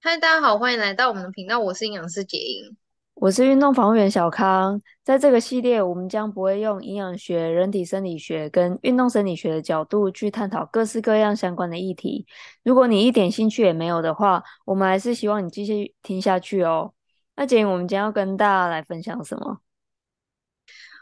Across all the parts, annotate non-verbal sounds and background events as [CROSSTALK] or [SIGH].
嗨，大家好，欢迎来到我们的频道。我是营养师杰英，我是运动防护员小康。在这个系列，我们将不会用营养学、人体生理学跟运动生理学的角度去探讨各式各样相关的议题。如果你一点兴趣也没有的话，我们还是希望你继续听下去哦。那杰英，我们今天要跟大家来分享什么？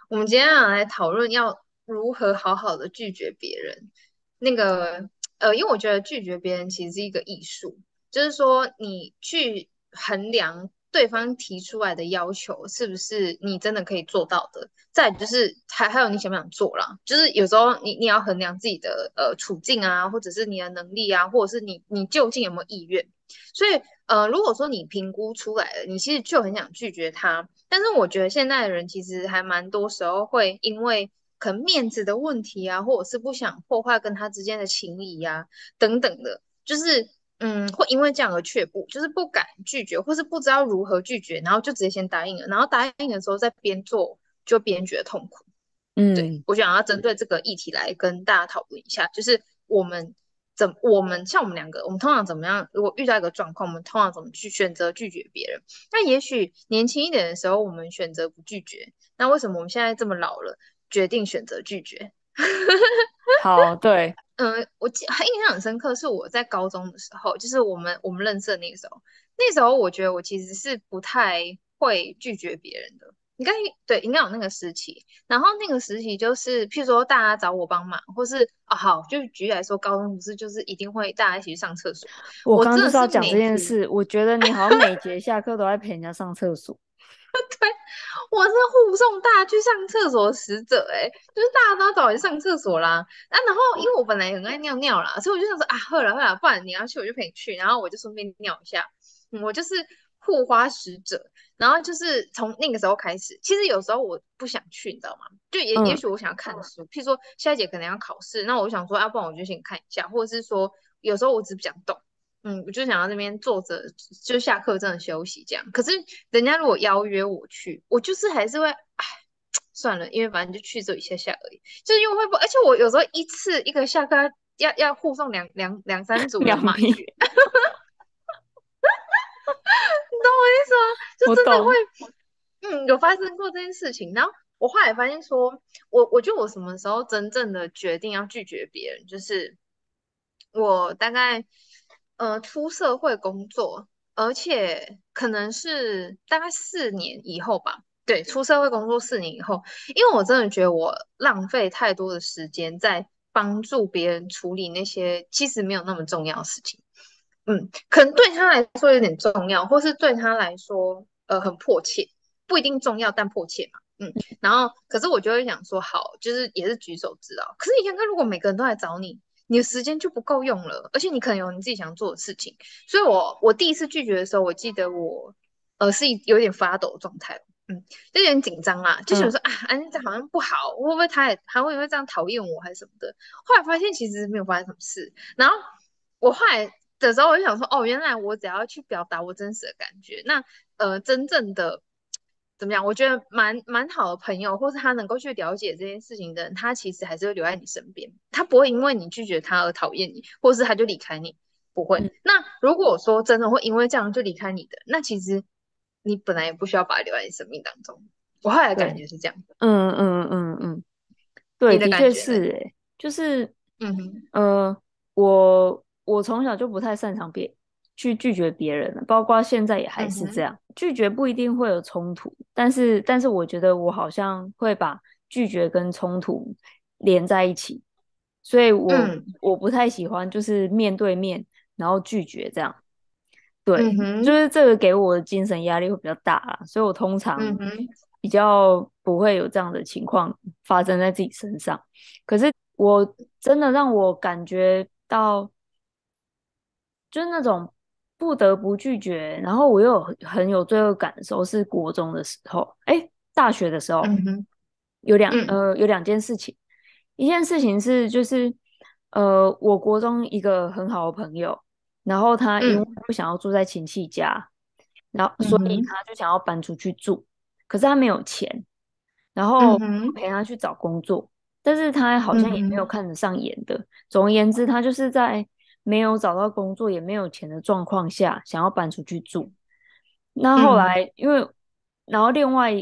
我们今天要来讨论要如何好好的拒绝别人。那个，呃，因为我觉得拒绝别人其实是一个艺术。就是说，你去衡量对方提出来的要求是不是你真的可以做到的。再就是还还有你想不想做啦，就是有时候你你要衡量自己的呃处境啊，或者是你的能力啊，或者是你你究竟有没有意愿。所以呃，如果说你评估出来了，你其实就很想拒绝他。但是我觉得现在的人其实还蛮多时候会因为可能面子的问题啊，或者是不想破坏跟他之间的情谊、啊、等等的，就是。嗯，会因为这样而却步，就是不敢拒绝，或是不知道如何拒绝，然后就直接先答应了，然后答应的时候再边做就边觉得痛苦。嗯，对，我想要针对这个议题来跟大家讨论一下，就是我们怎我们像我们两个，我们通常怎么样？如果遇到一个状况，我们通常怎么去选择拒绝别人？那也许年轻一点的时候，我们选择不拒绝，那为什么我们现在这么老了，决定选择拒绝？[LAUGHS] [LAUGHS] 好，对。嗯、[LAUGHS] 呃，我记印象很深刻，是我在高中的时候，就是我们我们认识的那个时候，那时候我觉得我其实是不太会拒绝别人的。应该对，应该有那个时期。然后那个时期就是，譬如说大家找我帮忙，或是啊好，就举例来说，高中不是就是一定会大家一起去上厕所。我刚刚就是要讲这件事，我觉得你好像每节下课都在陪人家上厕所。[LAUGHS] 对，我是护送大家去上厕所的使者，哎，就是大家都要找人上厕所啦。那、啊、然后因为我本来很爱尿尿啦，所以我就想说啊，好了好了，不然你要去我就陪你去，然后我就顺便尿一下。嗯、我就是护花使者。然后就是从那个时候开始，其实有时候我不想去，你知道吗？就也、嗯、也许我想要看书，譬如说下一节可能要考试，那我想说，要、啊、不然我就先看一下，或者是说有时候我只不想动。嗯，我就想要那边坐着，就下课真的休息这样。可是人家如果邀约我去，我就是还是会，哎，算了，因为反正就去这一下下而已。就是因为会不，而且我有时候一次一个下课要要护送两两两三组人马去，[LAUGHS] 你懂我意思吗？就真的会，嗯，有发生过这件事情。然后我后来发现说，我我觉得我什么时候真正的决定要拒绝别人，就是我大概。呃，出社会工作，而且可能是大概四年以后吧。对，出社会工作四年以后，因为我真的觉得我浪费太多的时间在帮助别人处理那些其实没有那么重要的事情。嗯，可能对他来说有点重要，或是对他来说呃很迫切，不一定重要但迫切嘛。嗯，然后可是我就会想说，好，就是也是举手之劳。可是你看看，如果每个人都来找你。你的时间就不够用了，而且你可能有你自己想做的事情，所以我我第一次拒绝的时候，我记得我呃是有点发抖的状态，嗯，就有点紧张啦，就想说、嗯、啊，安这好像不好，会不会他也还会因为这样讨厌我还是什么的？后来发现其实没有发生什么事，然后我后来的时候我就想说，哦，原来我只要去表达我真实的感觉，那呃真正的。怎么讲？我觉得蛮蛮好的朋友，或是他能够去了解这件事情的人，他其实还是会留在你身边，他不会因为你拒绝他而讨厌你，或是他就离开你，不会。嗯、那如果说真的会因为这样就离开你的，那其实你本来也不需要把他留在你生命当中。我后来的感觉是这样。嗯嗯嗯嗯，对，的确是诶，就是嗯哼呃，我我从小就不太擅长别去拒绝别人了，包括现在也还是这样。嗯、拒绝不一定会有冲突，但是但是我觉得我好像会把拒绝跟冲突连在一起，所以我、嗯、我不太喜欢就是面对面然后拒绝这样。对，嗯、就是这个给我的精神压力会比较大啦，所以我通常比较不会有这样的情况发生在自己身上。可是我真的让我感觉到，就是那种。不得不拒绝，然后我又很有罪恶感的时候是国中的时候，哎，大学的时候，嗯、有两、嗯、呃有两件事情，一件事情是就是呃我国中一个很好的朋友，然后他因为不想要住在亲戚家，嗯、然后所以他就想要搬出去住，可是他没有钱，然后陪他去找工作，嗯、但是他好像也没有看得上眼的，嗯、总而言之，他就是在。没有找到工作也没有钱的状况下，想要搬出去住。那后来、嗯、因为，然后另外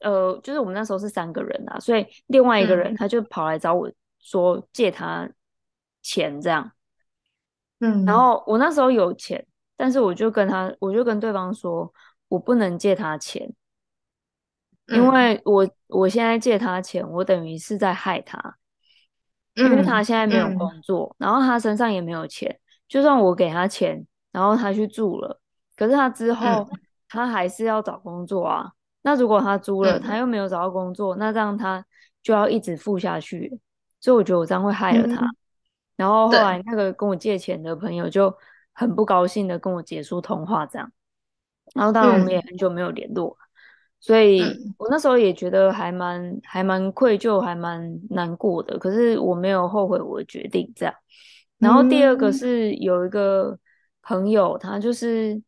呃，就是我们那时候是三个人啊，所以另外一个人他就跑来找我说借他钱这样。嗯，然后我那时候有钱，但是我就跟他，我就跟对方说，我不能借他钱，因为我我现在借他钱，我等于是在害他。因为他现在没有工作，然后他身上也没有钱，就算我给他钱，然后他去住了，可是他之后、嗯、他还是要找工作啊。那如果他租了，嗯、他又没有找到工作，那这样他就要一直付下去，所以我觉得我这样会害了他。嗯、然后后来那个跟我借钱的朋友就很不高兴的跟我结束通话，这样，然后当然我们也很久没有联络。嗯所以我那时候也觉得还蛮还蛮愧疚，还蛮难过的。可是我没有后悔我的决定，这样。然后第二个是有一个朋友，他就是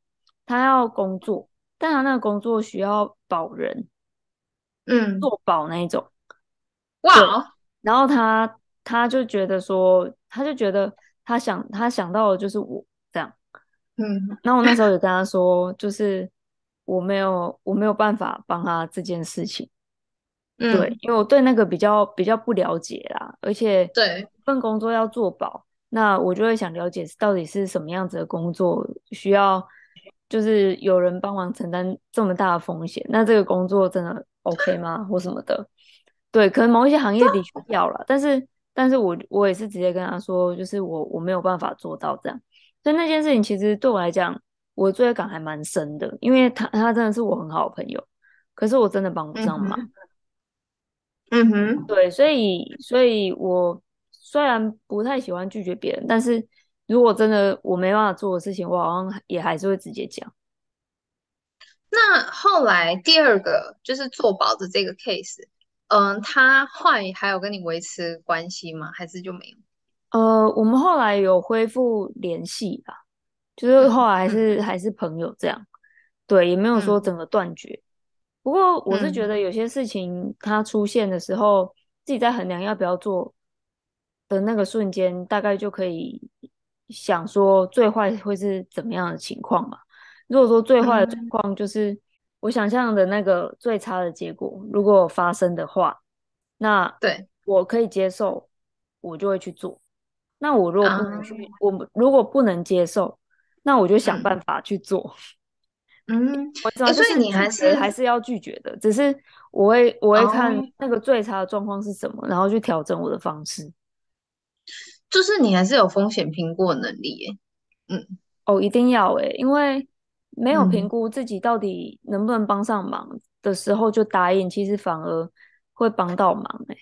他要工作，但他那个工作需要保人，嗯，做保那一种。哇！然后他他就觉得说，他就觉得他想他想到的就是我这样，嗯。然后我那时候也跟他说，就是。我没有，我没有办法帮他这件事情，嗯，对，因为我对那个比较比较不了解啦，而且对份工作要做保，那我就会想了解到底是什么样子的工作需要，就是有人帮忙承担这么大的风险，那这个工作真的 OK 吗？或什么的？对，可能某一些行业的确要了，但是，但是我我也是直接跟他说，就是我我没有办法做到这样，所以那件事情其实对我来讲。我罪恶感还蛮深的，因为他他真的是我很好的朋友，可是我真的帮不上忙。嗯哼，对，所以所以我虽然不太喜欢拒绝别人，但是如果真的我没办法做的事情，我好像也还是会直接讲。那后来第二个就是做保的这个 case，嗯，他后来还有跟你维持关系吗？还是就没有？呃，我们后来有恢复联系吧。就是后来还是、嗯、还是朋友这样，对，也没有说整个断绝。嗯、不过我是觉得有些事情它出现的时候，嗯、自己在衡量要不要做的那个瞬间，大概就可以想说最坏会是怎么样的情况嘛。如果说最坏的状况就是我想象的那个最差的结果，如果发生的话，那对我可以接受，我就会去做。那我如果不能去，嗯、我如果不能接受。那我就想办法去做，嗯，我知道，所以你还是还是要拒绝的，只是我会我会看那个最差的状况是什么，然后去调整我的方式。就是你还是有风险评估的能力耶，嗯，哦，一定要诶，因为没有评估自己到底能不能帮上忙的时候就答应，其实反而会帮到忙诶，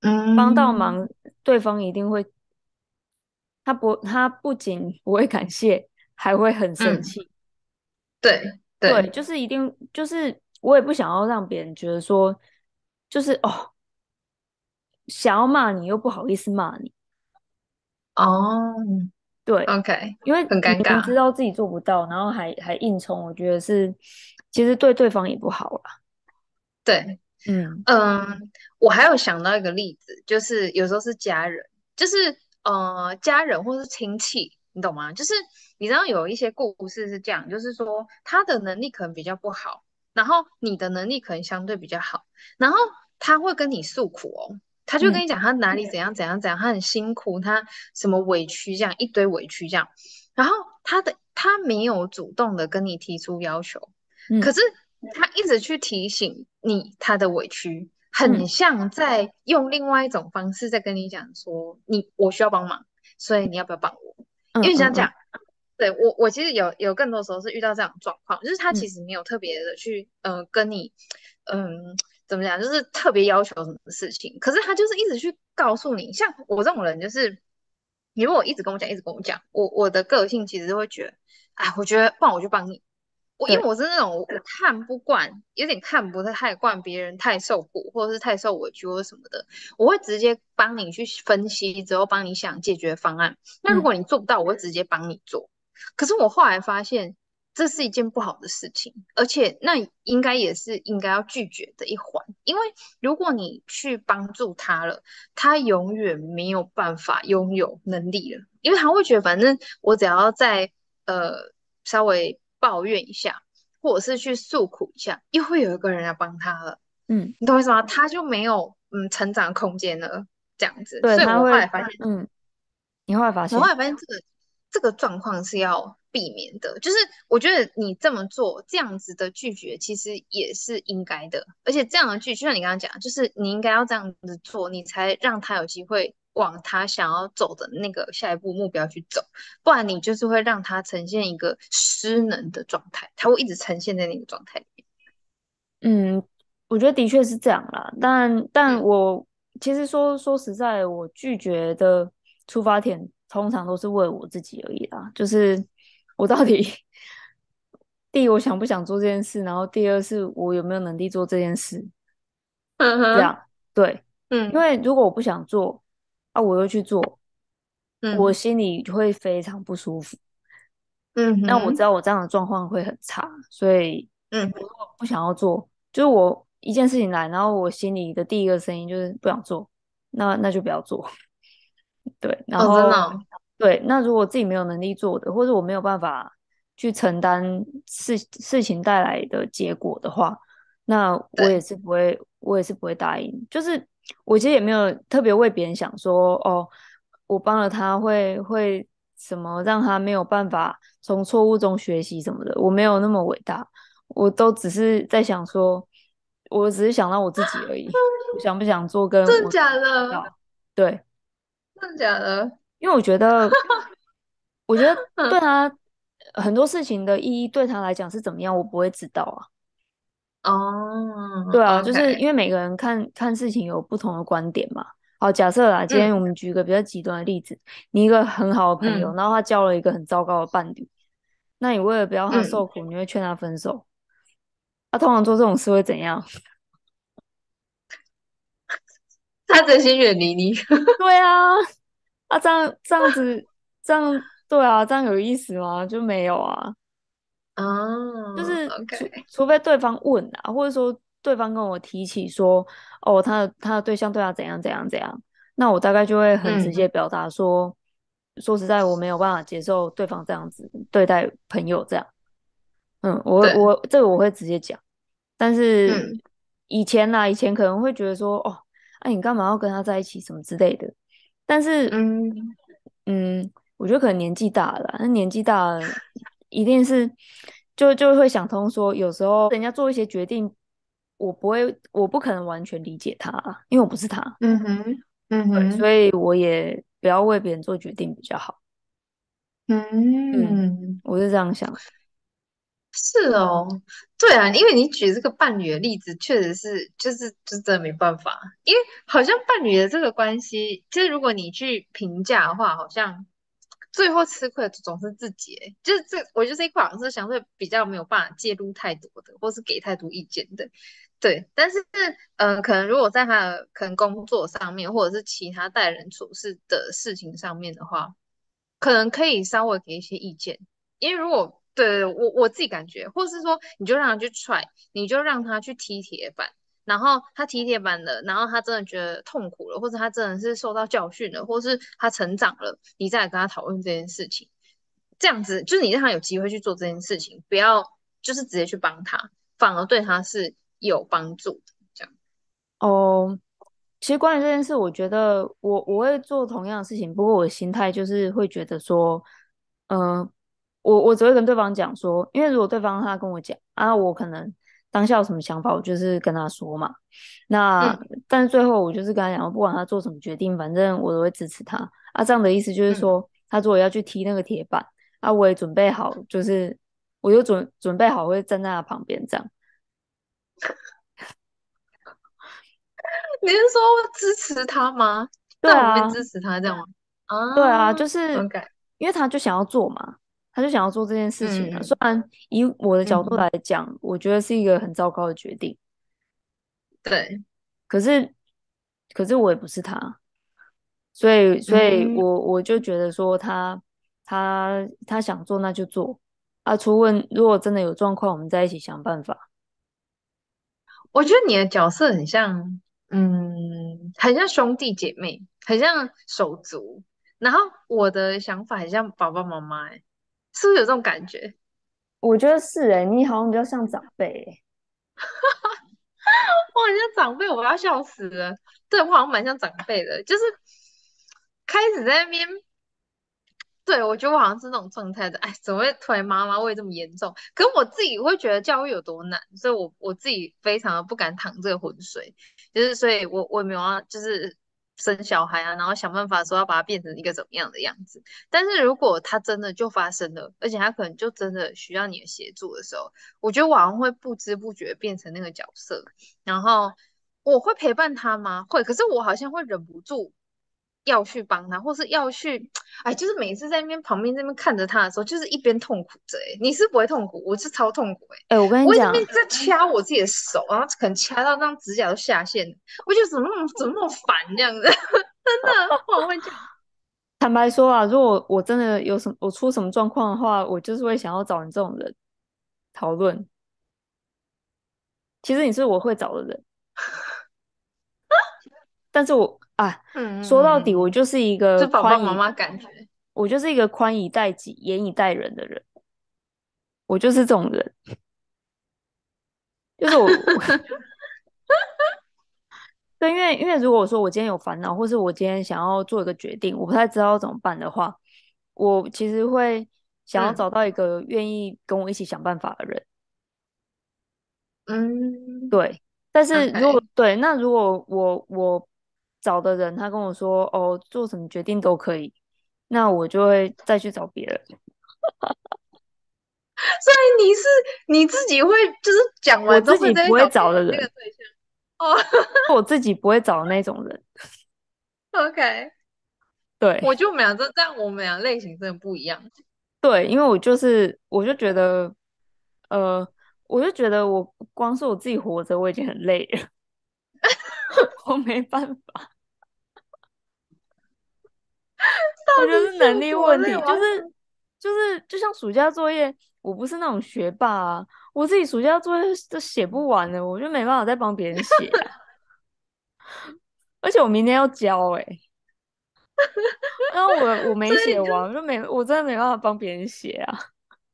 嗯，帮到忙，对方一定会，他不，他不仅不会感谢。还会很生气，嗯，对对，对，就是一定就是我也不想要让别人觉得说，就是哦，想要骂你又不好意思骂你，哦，对，OK，因为很尴尬，知道自己做不到，然后还还硬冲，我觉得是其实对对方也不好啦。对，嗯嗯，我还有想到一个例子，就是有时候是家人，就是呃家人或是亲戚。你懂吗？就是你知道有一些故事是这样，就是说他的能力可能比较不好，然后你的能力可能相对比较好，然后他会跟你诉苦哦，他就跟你讲他哪里怎样怎样怎样，他很辛苦，他什么委屈这样一堆委屈这样，然后他的他没有主动的跟你提出要求，可是他一直去提醒你他的委屈，很像在用另外一种方式在跟你讲说你我需要帮忙，所以你要不要帮我？因为你想讲，对我我其实有有更多时候是遇到这样的状况，就是他其实没有特别的去呃跟你嗯怎么讲，就是特别要求什么事情，可是他就是一直去告诉你，像我这种人就是，你如果一直跟我讲，一直跟我讲，我我的个性其实就会觉得，哎，我觉得不然我就帮你。我因为我是那种我看不惯，有点看不太惯别人太受苦，或者是太受委屈或者什么的，我会直接帮你去分析之后帮你想解决方案。那如果你做不到，我会直接帮你做。可是我后来发现这是一件不好的事情，而且那应该也是应该要拒绝的一环，因为如果你去帮助他了，他永远没有办法拥有能力了。因为他会觉得反正我只要在呃稍微抱怨一下，或者是去诉苦一下，又会有一个人来帮他了。嗯，你懂我意思吗？他就没有嗯成长空间了，这样子。对，所以我后来发现，嗯，你后来发现，我后来发现这个这个状况是要避免的，就是我觉得你这么做，这样子的拒绝其实也是应该的，而且这样的拒绝，就像你刚刚讲，就是你应该要这样子做，你才让他有机会往他想要走的那个下一步目标去走，不然你就是会让他呈现一个失能的状态，他会一直呈现在那个状态里面。嗯，我觉得的确是这样啦，但但我、嗯、其实说说实在，我拒绝的出发点通常都是为我自己而已啦，就是。我到底第一，我想不想做这件事？然后第二，是我有没有能力做这件事？嗯哼，这样对，嗯，因为如果我不想做啊，我又去做，嗯，我心里会非常不舒服。嗯，那我知道我这样的状况会很差，所以，嗯，如果不想要做，就是我一件事情来，然后我心里的第一个声音就是不想做，那那就不要做。[LAUGHS] 对，然后。对，那如果自己没有能力做的，或者我没有办法去承担事事情带来的结果的话，那我也是不会，我也是不会答应。就是我其实也没有特别为别人想说，哦，我帮了他会会什么让他没有办法从错误中学习什么的，我没有那么伟大，我都只是在想说，我只是想到我自己而已，我想不想做跟真的假的？对，真的假的？因为我觉得，[LAUGHS] 我觉得对他很多事情的意义对他来讲是怎么样，我不会知道啊。哦，对啊.就是因为每个人看看事情有不同的观点嘛。好，假设啦，今天我们举一个比较极端的例子，嗯，你一个很好的朋友，嗯，然后他交了一个很糟糕的伴侣，那你为了不要他受苦，嗯，你会劝他分手。他，啊，通常做这种事会怎样？[LAUGHS] 他真心远离你。[LAUGHS] 对啊。啊，这样这样子，这样对啊，这样有意思吗？就没有啊。哦，就是除.除非对方问啊，或者说对方跟我提起说，哦，他的他的对象对他怎样怎样怎样，那我大概就会很直接表达说、嗯，说实在，我没有办法接受对方这样子对待朋友这样。嗯，我我这个我会直接讲，但是以前呢、啊，以前可能会觉得说，哦，哎、啊，你干嘛要跟他在一起，什么之类的。但是，嗯嗯，我觉得可能年纪大了，那年纪大了，一定是就就会想通说，有时候人家做一些决定，我不会，我不可能完全理解他，因为我不是他。嗯哼，嗯哼，所以我也不要为别人做决定比较好。嗯嗯，我是这样想。是哦，对啊，因为你举这个伴侣的例子，确实是，就是，就真的没办法，因为好像伴侣的这个关系，就是如果你去评价的话，好像最后吃亏的总是自己，就是这，我觉得这一块好像是相对比较没有办法介入太多的，或是给太多意见的，对。但是，嗯、可能如果在他的可能工作上面，或者是其他待人处事的事情上面的话，可能可以稍微给一些意见，因为如果。对，我我自己感觉，或是说，你就让他去踹，你就让他去踢铁板，然后他体铁板了，然后他真的觉得痛苦了，或者他真的是受到教训了，或是他成长了，你再来跟他讨论这件事情，这样子就是你让他有机会去做这件事情，不要就是直接去帮他，反而对他是有帮助的。这样。哦，其实关于这件事，我觉得我我会做同样的事情，不过我的心态就是会觉得说，嗯、呃。我我只会跟对方讲说，因为如果对方他跟我讲啊，我可能当下有什么想法，我就是跟他说嘛。那、嗯、但是最后我就是跟他讲，不管他做什么决定，反正我都会支持他。啊，这样的意思就是说，嗯、他如果要去踢那个铁板，啊，我也准备好，就是我就准准备好会站在他旁边这样。[LAUGHS] 你是说支持他吗？对啊，我支持他这样吗？啊，对啊，就是.因为他就想要做嘛。他就想要做这件事情了，嗯，虽然以我的角度来讲，嗯，我觉得是一个很糟糕的决定。对，可是，可是我也不是他，所以，所以我我就觉得说他，他他想做那就做啊。除问如果真的有状况，我们在一起想办法。我觉得你的角色很像，嗯，很像兄弟姐妹，很像手足。然后我的想法很像爸爸妈妈，哎，是不是有这种感觉？我觉得是哎、欸，你好像比较像长辈、欸，[LAUGHS] 我好像长辈，我要笑死了。对，我好像蛮像长辈的，就是开始在那边。对，我觉得我好像是那种状态的，哎，怎么会突然妈妈味这么严重？可是我自己会觉得教育有多难，所以我我自己非常的不敢淌这个浑水，就是所以我我也没有要就是生小孩啊，然后想办法说要把它变成一个怎么样的样子。但是如果它真的就发生了，而且它可能就真的需要你的协助的时候，我觉得我好像会不知不觉变成那个角色，然后我会陪伴他吗？会，可是我好像会忍不住。要去帮他，或是要去，哎，就是每次在那边旁边那边看着他的时候，就是一边痛苦着。哎，你是不会痛苦，我是超痛苦。哎，哎，我跟你讲，我一边在掐我自己的手，然后可能掐到那指甲都下线，我觉得怎么那么怎么那么烦这样子，[LAUGHS] 真的，我会讲。坦白说啊，如果我真的有什么我出什么状况的话，我就是会想要找你这种人讨论。其实你是我会找的人，[LAUGHS] 但是我。啊，嗯，说到底，我就是一个就爸爸妈妈感觉，我就是一个宽以待己、严以待人的人，我就是这种人，就是我，[LAUGHS] 对，因为因为如果说我今天有烦恼，或是我今天想要做一个决定，我不太知道怎么办的话，我其实会想要找到一个愿意跟我一起想办法的人，嗯，对，但是如果.对，那如果我我。找的人，他跟我说：“哦，做什么决定都可以。”那我就会再去找别人。[LAUGHS] 所以你是你自己会就是讲完之后自己不会找的人哦，[LAUGHS] 我自己不会找的那种人。[LAUGHS] OK，对，我就我们俩这这样，我们俩类型真的不一样。对，因为我就是我就觉得，呃，我就觉得我光是我自己活着，我已经很累了，我没办法。[LAUGHS] 我觉得是能力问题，就是就是就像暑假作业，我不是那种学霸啊，我自己暑假作业都写不完了，我就没办法再帮别人写啊。而且我明天要交哎、欸，然后我我 [LAUGHS] 没写完，就没我真的没办法帮别人写啊。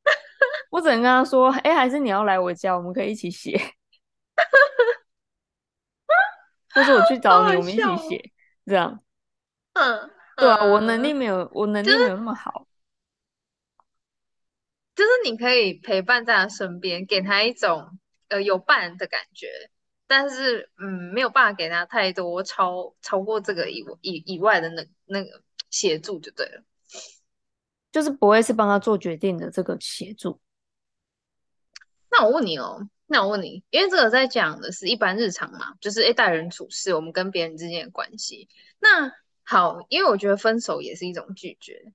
[LAUGHS] 我只能跟他说，哎、欸，还是你要来我家，我们可以一起写，或者我去找你，我们一起写，这样，嗯。对啊，我能力没有，我能力没有那么好。就是，就是你可以陪伴在他身边，给他一种呃有伴的感觉，但是嗯没有办法给他太多超超过这个以以以外的那那个协助就对了。就是不会是帮他做决定的这个协助。那我问你哦，那我问你，因为这个在讲的是一般日常嘛，就是诶待人处事，我们跟别人之间的关系，那。好，因为我觉得分手也是一种拒绝。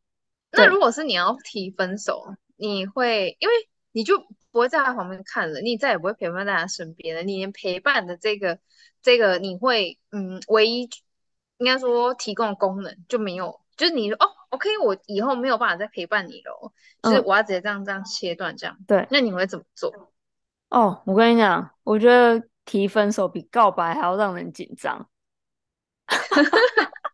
那如果是你要提分手，你会因为你就不会在他旁边看了，你再也不会陪伴在他身边了，你连陪伴的这个这个你会嗯，唯一应该说提供的功能就没有，就是你说哦，OK，我以后没有办法再陪伴你了，就是我要直接这样这样切断这样。对，那你会怎么做？哦，我跟你讲，我觉得提分手比告白还要让人紧张。[LAUGHS]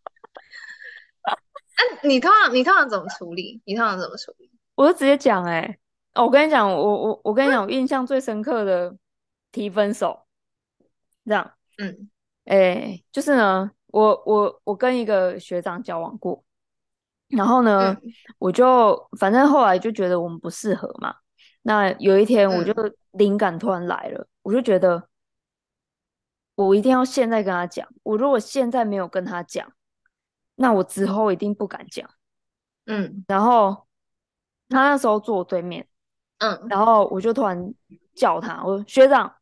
你通常你通常怎么处理？你通常怎么处理？我就直接讲哎、欸哦，我跟你讲，我我我跟你讲，我印象最深刻的提分手，这样，嗯，哎、欸，就是呢，我我我跟一个学长交往过，然后呢，嗯、我就反正后来就觉得我们不适合嘛。那有一天我就灵感突然来了，嗯、我就觉得我一定要现在跟他讲，我如果现在没有跟他讲。那我之后一定不敢讲，嗯，然后他那时候坐我对面，嗯，然后我就突然叫他，我说学长，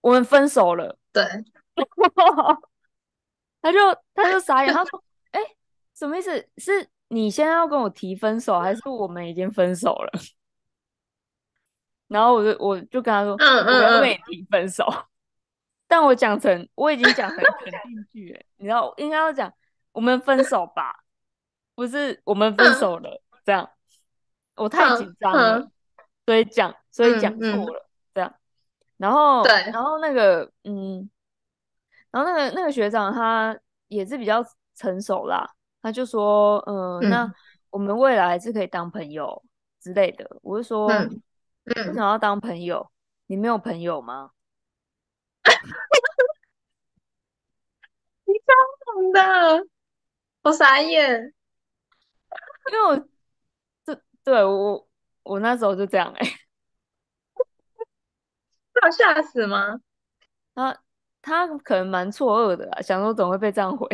我们分手了，对，[LAUGHS] 他就他就傻眼，他说，[LAUGHS] 哎、欸，什么意思？是你现在要跟我提分手，还是我们已经分手了？[LAUGHS] 然后我就我就跟他说，嗯嗯，我要跟你提分手，但我讲成我已经讲成肯定句，哎，你知道应该要讲。我们分手吧，不是我们分手了，嗯、这样我太紧张了，嗯、所以讲所以讲错了、嗯，这样，然后对，然后那个嗯，然后那个那个学长他也是比较成熟啦，他就说，呃、嗯，那我们未来还是可以当朋友之类的。我就说，嗯，想要当朋友？你没有朋友吗？[LAUGHS] 你超懂的，我傻眼。因为我这对我我那时候就这样哎、欸，[LAUGHS] 要吓死吗？他他可能蛮错愕的啦，想说怎么会被这样回。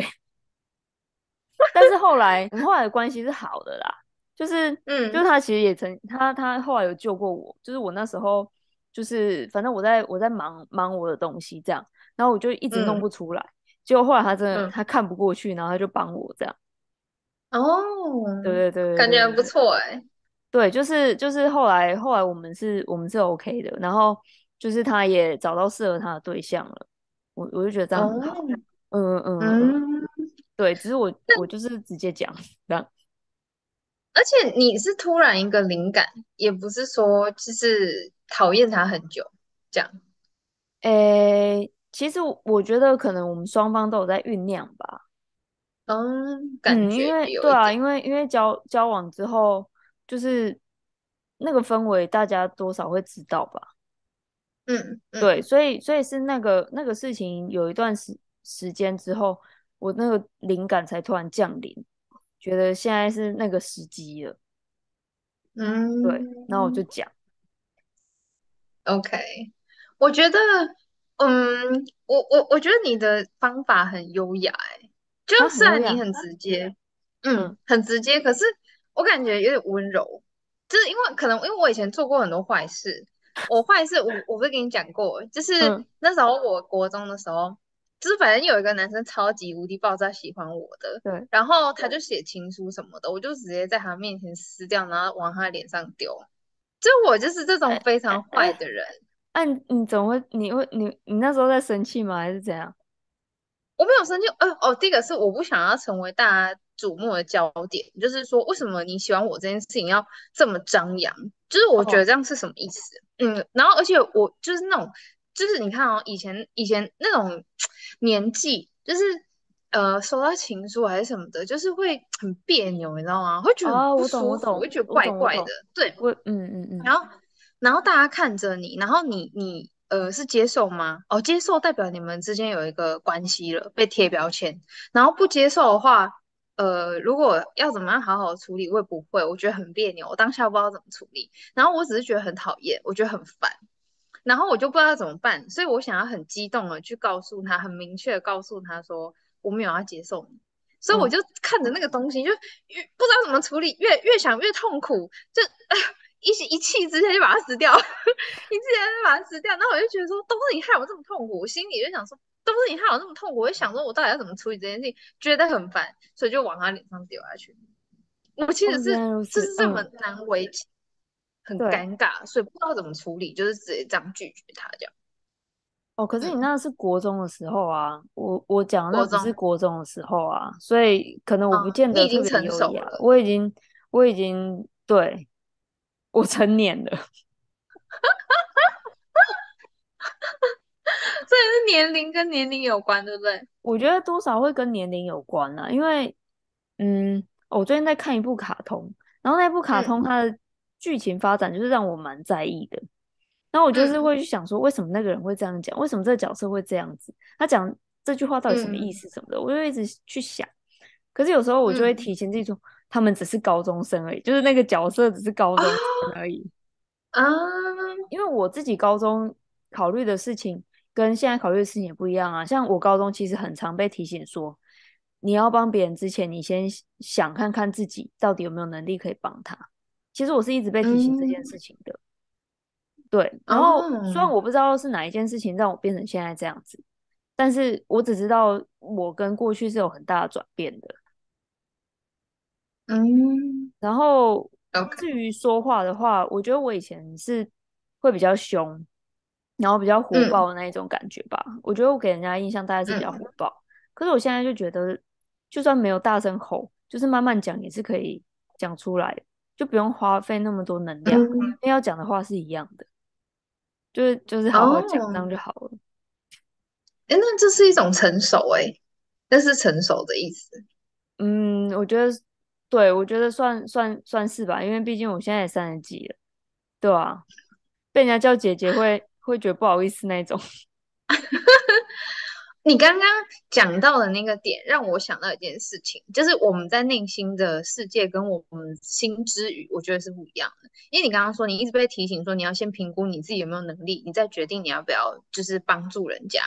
但是后来，我们后来的关系是好的啦，就是，[LAUGHS] 嗯，就是他其实也曾，他他后来有救过我，就是我那时候，就是反正我在我在忙忙我的东西这样，然后我就一直弄不出来，嗯、结果后来他真的、嗯、他看不过去，然后他就帮我这样。哦，对对对，对，感觉还不错哎、欸。对，就是就是后来后来我们是我们是 OK 的，然后就是他也找到适合他的对象了，我我就觉得这样很好。嗯嗯。嗯对，只是我我就是直接讲这样，[LAUGHS] 而且你是突然一个灵感，也不是说就是讨厌他很久这样。诶，其实我觉得可能我们双方都有在酝酿吧。嗯，感觉、嗯、因为对啊，因为因为交交往之后，就是那个氛围，大家多少会知道吧。嗯，嗯对，所以所以是那个那个事情有一段时时间之后。我那个灵感才突然降临，觉得现在是那个时机了。嗯，对，那我就讲。OK，我觉得，嗯，我我我觉得你的方法很优雅，哎，就算你很直接，嗯，嗯，很直接，可是我感觉有点温柔，就是因为可能因为我以前做过很多坏事，我坏事我我不是跟你讲过，就是那时候我国中的时候。就是反正有一个男生超级无敌爆炸喜欢我的，对，然后他就写情书什么的，我就直接在他面前撕掉，然后往他脸上丢。就我就是这种非常坏的人。哎、你怎么会？你会你你那时候在生气吗？还是怎样？我没有生气。呃哦，第一个是我不想要成为大家瞩目的焦点，就是说为什么你喜欢我这件事情要这么张扬？就是我觉得这样是什么意思？哦、嗯，然后而且我就是那种。就是你看哦，以前以前那种年纪，就是呃，收到情书还是什么的，就是会很别扭，你知道吗？会觉得不舒服，我懂，我懂，会觉得怪怪的。对，我嗯嗯嗯。然后然后大家看着你，然后你你呃是接受吗？哦，接受代表你们之间有一个关系了，被贴标签。然后不接受的话，呃，如果要怎么样好好处理，我也不会，我觉得很别扭，我当下不知道怎么处理。然后我只是觉得很讨厌，我觉得很烦。然后我就不知道怎么办，所以我想要很激动的去告诉他，很明确的告诉他说我没有要接受你，所以我就看着那个东西，就越不知道怎么处理，越越想越痛苦，就 [LAUGHS] 一一气之下就把它撕掉，[LAUGHS] 一气之下就把它撕掉。然后我就觉得说，都是你害我这么痛苦，我心里就想说，都是你害我这么痛苦，我就想说我到底要怎么处理这件事情，觉得很烦，所以就往他脸上丢下去。我其实是就是这么难为情。很尴尬，所以不知道怎么处理，就是直接这样拒绝他这样。哦，可是你那是国中的时候啊，嗯、我我讲的那不是国中的时候啊，所以可能我不见得特别成熟了。我已经我已经对，我成年了。[LAUGHS] 所以是年龄跟年龄有关，对不对？我觉得多少会跟年龄有关啊，因为嗯，我最近在看一部卡通，然后那部卡通它的、嗯。剧情发展就是让我蛮在意的，然后我就是会去想说，为什么那个人会这样讲？为什么这个角色会这样子？他讲这句话到底什么意思什么的？我就一直去想。可是有时候我就会提醒自己说，他们只是高中生而已，就是那个角色只是高中生而已啊。因为我自己高中考虑的事情跟现在考虑的事情也不一样啊。像我高中其实很常被提醒说，你要帮别人之前，你先想看看自己到底有没有能力可以帮他。其实我是一直被提醒这件事情的，嗯、对。然后虽然我不知道是哪一件事情让我变成现在这样子，但是我只知道我跟过去是有很大的转变的。嗯，然后至于说话的话，我觉得我以前是会比较凶，然后比较火爆的那一种感觉吧。嗯、我觉得我给人家印象大概是比较火爆，嗯、可是我现在就觉得，就算没有大声吼，就是慢慢讲也是可以讲出来。就不用花费那么多能量，因为、嗯、要讲的话是一样的，就是就是好好讲这样就好了。哎、哦，那这是一种成熟哎，那是成熟的意思。嗯，我觉得对，我觉得算算算是吧，因为毕竟我现在也三十几了，对啊，被人家叫姐姐会会觉得不好意思那种。[LAUGHS] 你刚刚讲到的那个点，让我想到一件事情，就是我们在内心的世界跟我们心之语，我觉得是不一样的。因为你刚刚说，你一直被提醒说，你要先评估你自己有没有能力，你再决定你要不要就是帮助人家。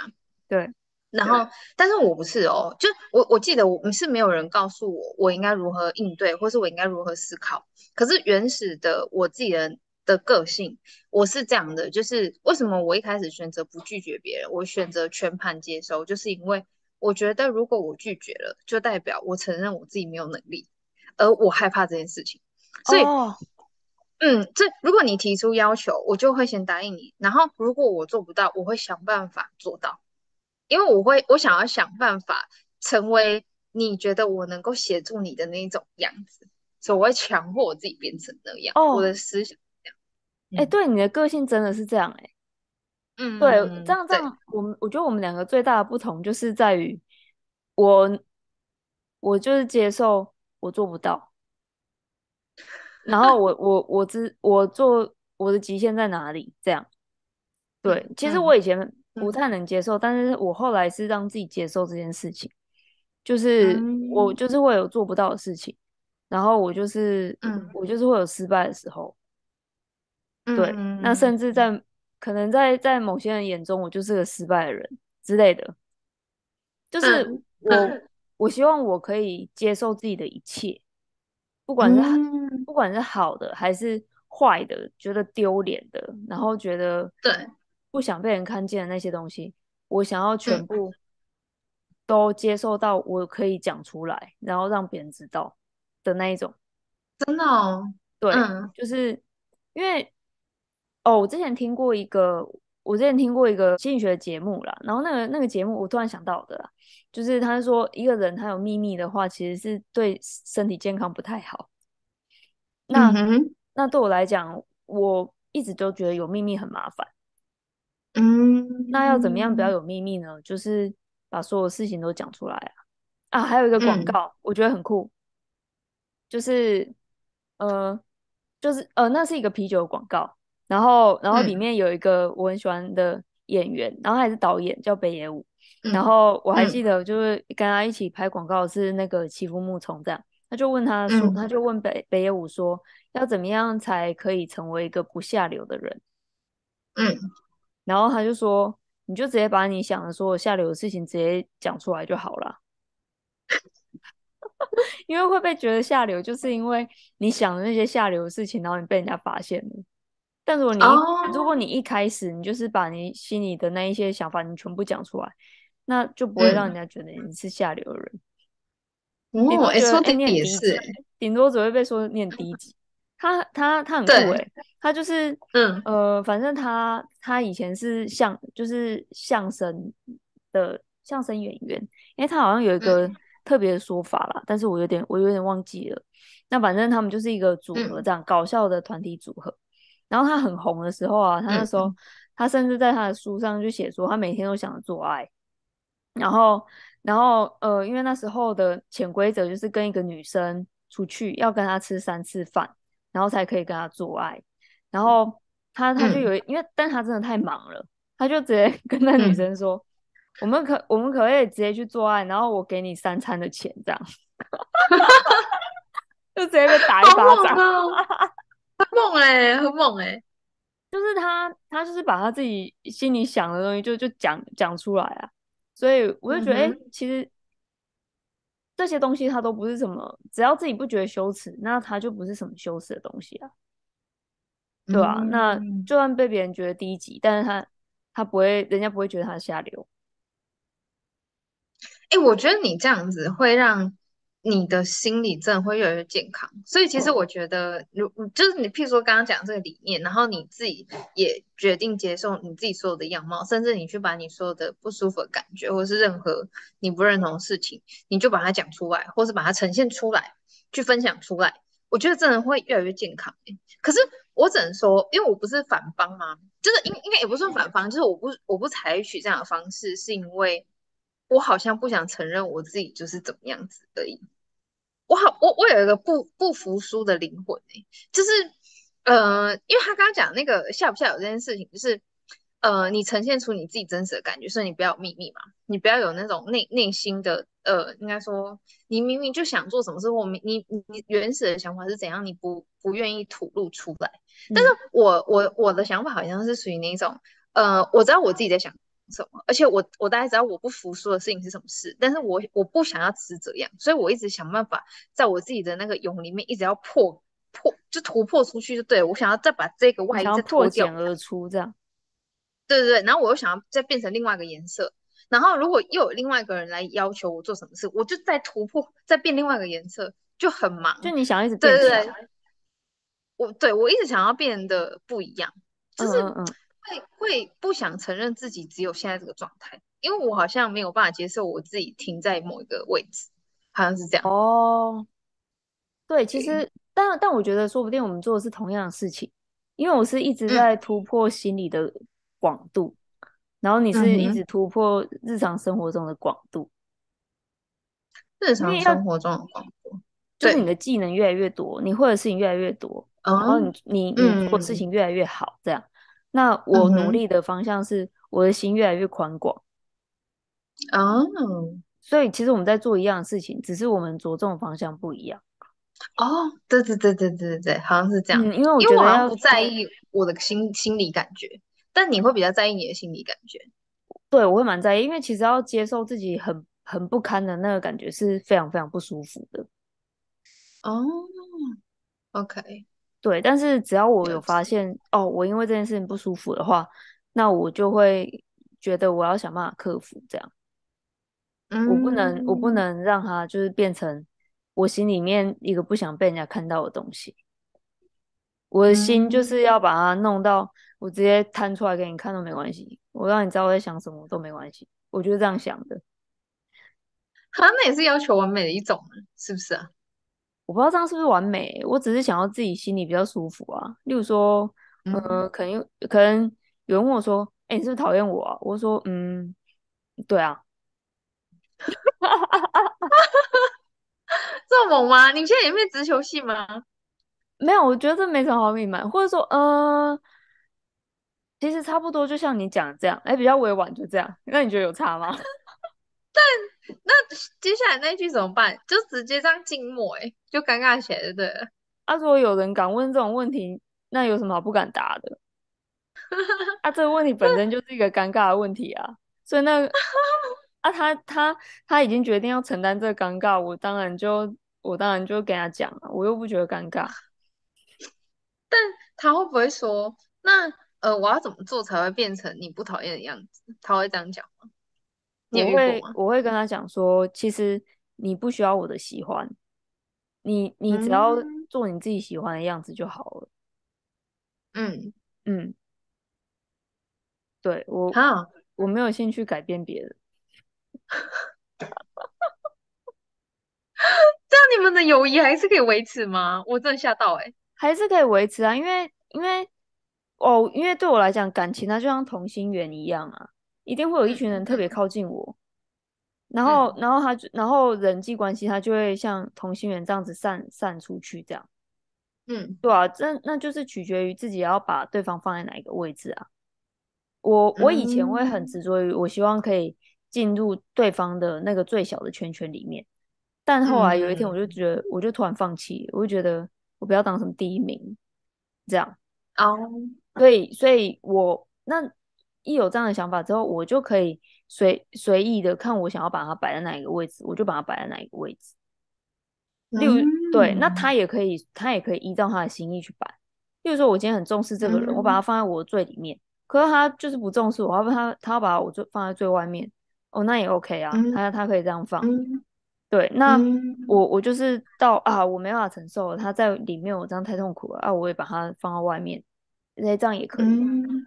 对。然后，但是我不是哦，就我我记得我们是没有人告诉我我应该如何应对，或是我应该如何思考。可是原始的我自己的的个性，我是这样的，就是为什么我一开始选择不拒绝别人，我选择全盘接收，就是因为我觉得如果我拒绝了，就代表我承认我自己没有能力，而我害怕这件事情。所以，哦、嗯，这如果你提出要求，我就会先答应你。然后，如果我做不到，我会想办法做到。因为我会，我想要想办法成为你觉得我能够协助你的那一种样子，所以我会强迫我自己变成那样。哦，我的思想这样。哎、嗯欸，对，你的个性真的是这样哎、欸。嗯，对，这样这样，我们我觉得我们两个最大的不同就是在于我，我就是接受我做不到，[LAUGHS] 然后我我我知我做我的极限在哪里，这样。对，嗯、其实我以前。不太能接受，但是我后来是让自己接受这件事情，就是我就是会有做不到的事情，然后我就是，嗯，我就是会有失败的时候，对，那甚至在可能在在某些人眼中，我就是个失败的人之类的，就是我我希望我可以接受自己的一切，不管是不管是好的还是坏的，觉得丢脸的，然后觉得对。不想被人看见的那些东西，我想要全部都接受到，我可以讲出来，然后让别人知道的那一种。真的哦？对，嗯、就是因为哦，我之前听过一个，我之前听过一个心理学的节目啦，然后那个那个节目，我突然想到的啦，就是他说一个人他有秘密的话，其实是对身体健康不太好。那、嗯、那对我来讲，我一直都觉得有秘密很麻烦。嗯，那要怎么样不要有秘密呢？就是把所有事情都讲出来啊！啊，还有一个广告，嗯、我觉得很酷，就是呃，就是呃，那是一个啤酒广告，然后然后里面有一个我很喜欢的演员，嗯、然后还是导演叫北野武，嗯、然后我还记得就是跟他一起拍广告是那个齐夫木聪这样，他就问他说，嗯、他就问北北野武说，要怎么样才可以成为一个不下流的人？嗯。然后他就说：“你就直接把你想的所有下流的事情直接讲出来就好了，[LAUGHS] 因为会被觉得下流，就是因为你想的那些下流的事情，然后你被人家发现了。但如果你、oh. 如果你一开始你就是把你心里的那一些想法你全部讲出来，那就不会让人家觉得你是下流的人。哦、嗯，哎，说的也是，顶多只会被说念低级。”他他他很酷诶，对他就是嗯呃，反正他他以前是相就是相声的相声演员，因为他好像有一个特别的说法啦，嗯、但是我有点我有点忘记了。那反正他们就是一个组合，这样、嗯、搞笑的团体组合。然后他很红的时候啊，他那时候、嗯、他甚至在他的书上就写说，他每天都想着做爱。然后然后呃，因为那时候的潜规则就是跟一个女生出去要跟他吃三次饭。然后才可以跟他做爱，然后他他就有，嗯、因为但他真的太忙了，他就直接跟那女生说：“嗯、我们可我们可不可以直接去做爱，然后我给你三餐的钱，这样。[LAUGHS] [LAUGHS] ”就直接被打一巴掌，[LAUGHS] 很猛哎，很猛哎，就是他他就是把他自己心里想的东西就就讲讲出来啊，所以我就觉得哎、嗯欸，其实。这些东西它都不是什么，只要自己不觉得羞耻，那它就不是什么羞耻的东西啊，对吧、啊？嗯、那就算被别人觉得低级，但是他他不会，人家不会觉得他下流。哎、欸，我觉得你这样子会让。你的心理真的会越来越健康，所以其实我觉得，如就是你，譬如说刚刚讲这个理念，然后你自己也决定接受你自己所有的样貌，甚至你去把你所有的不舒服的感觉，或是任何你不认同的事情，你就把它讲出来，或是把它呈现出来，去分享出来，我觉得真的会越来越健康。可是我只能说，因为我不是反方嘛，就是应应该也不算反方，就是我不我不采取这样的方式，是因为我好像不想承认我自己就是怎么样子而已。我好，我我有一个不不服输的灵魂哎，就是呃，因为他刚刚讲那个下不下有这件事情，就是呃，你呈现出你自己真实的感觉，所以你不要有秘密嘛，你不要有那种内内心的呃，应该说你明明就想做什么事，或你你你原始的想法是怎样，你不不愿意吐露出来。但是我我我的想法好像是属于那种呃，我知道我自己在想。什么？而且我我大概知道我不服输的事情是什么事，但是我我不想要只是这样，所以我一直想办法在我自己的那个蛹里面一直要破破就突破出去就对了，我想要再把这个外衣再脱掉，而出这样。对对对，然后我又想要再变成另外一个颜色，然后如果又有另外一个人来要求我做什么事，我就再突破再变另外一个颜色，就很忙。就你想要一直变对对对，我对我一直想要变得不一样，就是。嗯嗯嗯会会不想承认自己只有现在这个状态，因为我好像没有办法接受我自己停在某一个位置，好像是这样。哦，对，其实但但我觉得说不定我们做的是同样的事情，因为我是一直在突破心理的广度，嗯、然后你是一直突破日常生活中的广度。日常生活中的广度，就是你的技能越来越多，你会的事情越来越多，然后你你你做事情越来越好，这样。那我努力的方向是我的心越来越宽广哦，所以其实我们在做一样的事情，只是我们着重的方向不一样。哦，对对对对对对，好像是这样。嗯，因为我觉得要不在意我的心心理感觉，但你会比较在意你的心理感觉。对，我会蛮在意，因为其实要接受自己很很不堪的那个感觉是非常非常不舒服的。哦，OK。对，但是只要我有发现哦，我因为这件事情不舒服的话，那我就会觉得我要想办法克服这样。嗯，我不能，我不能让它就是变成我心里面一个不想被人家看到的东西。我的心就是要把它弄到我直接摊出来给你看都没关系，我让你知道我在想什么都没关系。我就是这样想的。好像那也是要求完美的一种，是不是啊？我不知道这样是不是完美，我只是想要自己心里比较舒服啊。例如说，嗯，呃、可能可能有人问我说：“哎、欸，你是不是讨厌我啊？”我说：“嗯，对啊。[LAUGHS] ”这么猛吗？你现在有没有直球戏吗？没有，我觉得这没什么好隐瞒，或者说，呃，其实差不多，就像你讲的这样，哎、欸，比较委婉，就这样。那你觉得有差吗？[LAUGHS] 但 [LAUGHS] 那接下来那一句怎么办？就直接这样静默，哎，就尴尬起来，对不对？啊，如果有人敢问这种问题，那有什么好不敢答的？[LAUGHS] 啊，这个问题本身就是一个尴尬的问题啊，所以那个 [LAUGHS] 啊，他他他已经决定要承担这个尴尬，我当然就我当然就跟他讲了，我又不觉得尴尬。但他会不会说，那呃，我要怎么做才会变成你不讨厌的样子？他会这样讲吗？我会我会跟他讲说，其实你不需要我的喜欢，你你只要做你自己喜欢的样子就好了。嗯嗯，对我啊，我没有兴趣改变别人。[LAUGHS] 这样你们的友谊还是可以维持吗？我真的吓到哎、欸，还是可以维持啊，因为因为哦，因为对我来讲，感情它就像同心圆一样啊。一定会有一群人特别靠近我，嗯、然后，然后他就，然后人际关系他就会像同心圆这样子散散出去，这样，嗯，对啊，这那就是取决于自己要把对方放在哪一个位置啊。我我以前会很执着于，我希望可以进入对方的那个最小的圈圈里面，但后来有一天我就觉得，我就突然放弃，我就觉得我不要当什么第一名，这样，哦，所以，所以我那。一有这样的想法之后，我就可以随随意的看我想要把它摆在哪一个位置，我就把它摆在哪一个位置。例如，嗯、对，那他也可以，他也可以依照他的心意去摆。例如说，我今天很重视这个人，嗯、我把他放在我的最里面，可是他就是不重视我，要不他他要把我最放在最外面，哦，那也 OK 啊，嗯、他他可以这样放。嗯、对，那、嗯、我我就是到啊，我没办法承受了，他在里面我这样太痛苦了啊，我也把他放到外面，那这样也可以。嗯、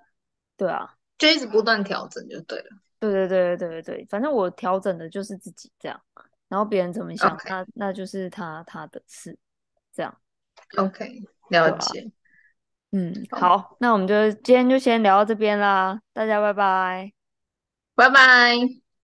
对啊。就一直不断调整就对了。对对对对对对，反正我调整的就是自己这样，然后别人怎么想，Okay. 那那就是他他的事，这样。OK，了解。啊、嗯，好，好，那我们就今天就先聊到这边啦，大家拜拜，拜拜。